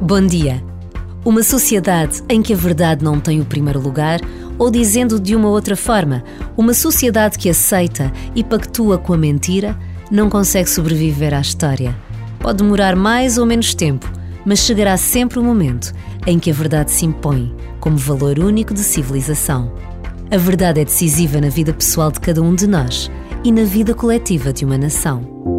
Bom dia. Uma sociedade em que a verdade não tem o primeiro lugar, ou dizendo de uma outra forma, uma sociedade que aceita e pactua com a mentira, não consegue sobreviver à história. Pode demorar mais ou menos tempo, mas chegará sempre o momento em que a verdade se impõe como valor único de civilização. A verdade é decisiva na vida pessoal de cada um de nós e na vida coletiva de uma nação.